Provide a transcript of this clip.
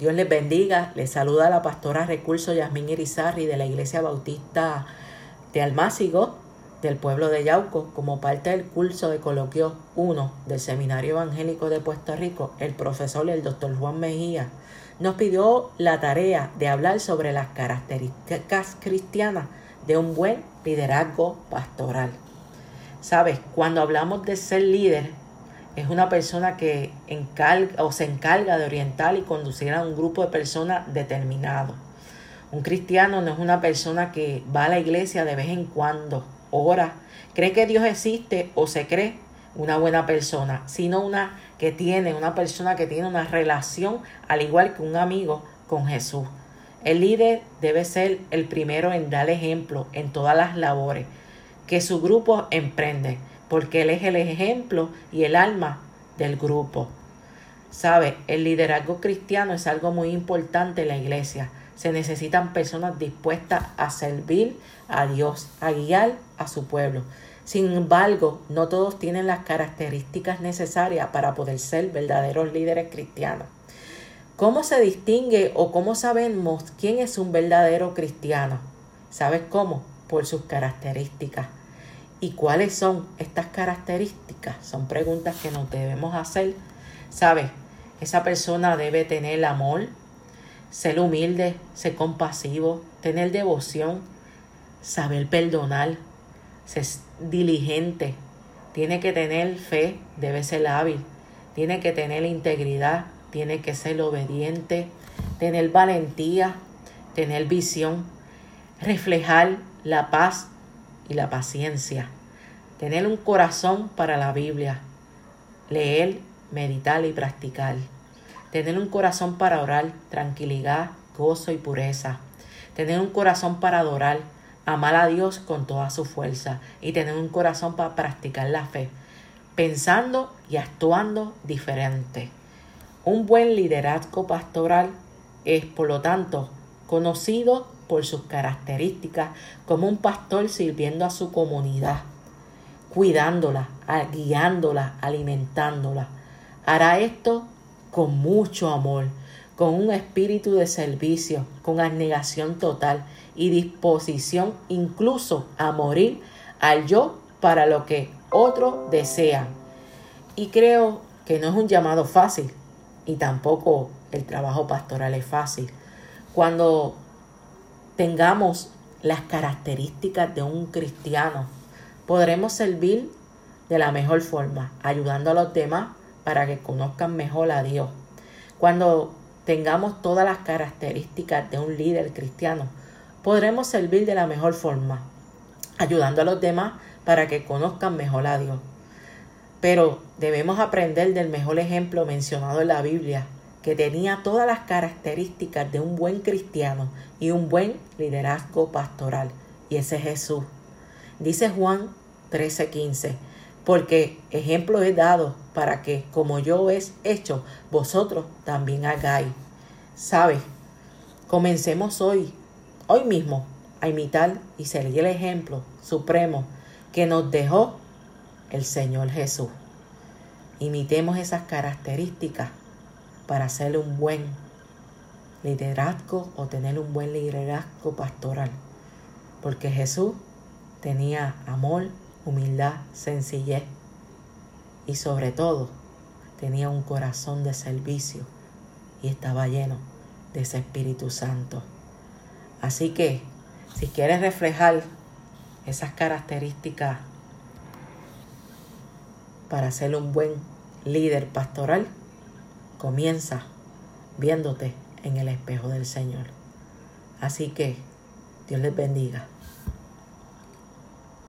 Dios les bendiga. Les saluda la pastora Recurso Yasmín Irizarri de la Iglesia Bautista de Almácigo del pueblo de Yauco como parte del curso de coloquio 1 del Seminario Evangélico de Puerto Rico. El profesor, el doctor Juan Mejía, nos pidió la tarea de hablar sobre las características cristianas de un buen liderazgo pastoral. Sabes, cuando hablamos de ser líder, es una persona que encarga o se encarga de orientar y conducir a un grupo de personas determinado. Un cristiano no es una persona que va a la iglesia de vez en cuando, ora, cree que Dios existe o se cree una buena persona, sino una que tiene, una persona que tiene una relación al igual que un amigo con Jesús. El líder debe ser el primero en dar ejemplo en todas las labores que su grupo emprende porque Él es el ejemplo y el alma del grupo. Sabe, el liderazgo cristiano es algo muy importante en la iglesia. Se necesitan personas dispuestas a servir a Dios, a guiar a su pueblo. Sin embargo, no todos tienen las características necesarias para poder ser verdaderos líderes cristianos. ¿Cómo se distingue o cómo sabemos quién es un verdadero cristiano? ¿Sabes cómo? Por sus características. ¿Y cuáles son estas características? Son preguntas que nos debemos hacer. ¿Sabes? Esa persona debe tener amor, ser humilde, ser compasivo, tener devoción, saber perdonar, ser diligente, tiene que tener fe, debe ser hábil, tiene que tener integridad, tiene que ser obediente, tener valentía, tener visión, reflejar la paz y la paciencia. Tener un corazón para la Biblia. Leer, meditar y practicar. Tener un corazón para orar, tranquilidad, gozo y pureza. Tener un corazón para adorar, amar a Dios con toda su fuerza. Y tener un corazón para practicar la fe, pensando y actuando diferente. Un buen liderazgo pastoral es, por lo tanto, conocido por sus características como un pastor sirviendo a su comunidad, cuidándola, guiándola, alimentándola. Hará esto con mucho amor, con un espíritu de servicio, con abnegación total y disposición incluso a morir al yo para lo que otros desean. Y creo que no es un llamado fácil y tampoco el trabajo pastoral es fácil. Cuando tengamos las características de un cristiano, podremos servir de la mejor forma, ayudando a los demás para que conozcan mejor a Dios. Cuando tengamos todas las características de un líder cristiano, podremos servir de la mejor forma, ayudando a los demás para que conozcan mejor a Dios. Pero debemos aprender del mejor ejemplo mencionado en la Biblia, que tenía todas las características de un buen cristiano y un buen liderazgo pastoral. Y ese es Jesús. Dice Juan 13:15, porque ejemplo he dado para que, como yo es hecho, vosotros también hagáis. ¿Sabes? Comencemos hoy, hoy mismo, a imitar y seguir el ejemplo supremo que nos dejó el Señor Jesús. Imitemos esas características para hacer un buen liderazgo o tener un buen liderazgo pastoral. Porque Jesús tenía amor, humildad, sencillez y sobre todo tenía un corazón de servicio y estaba lleno de ese Espíritu Santo. Así que si quieres reflejar esas características para ser un buen líder pastoral, comienza viéndote en el espejo del Señor. Así que Dios les bendiga.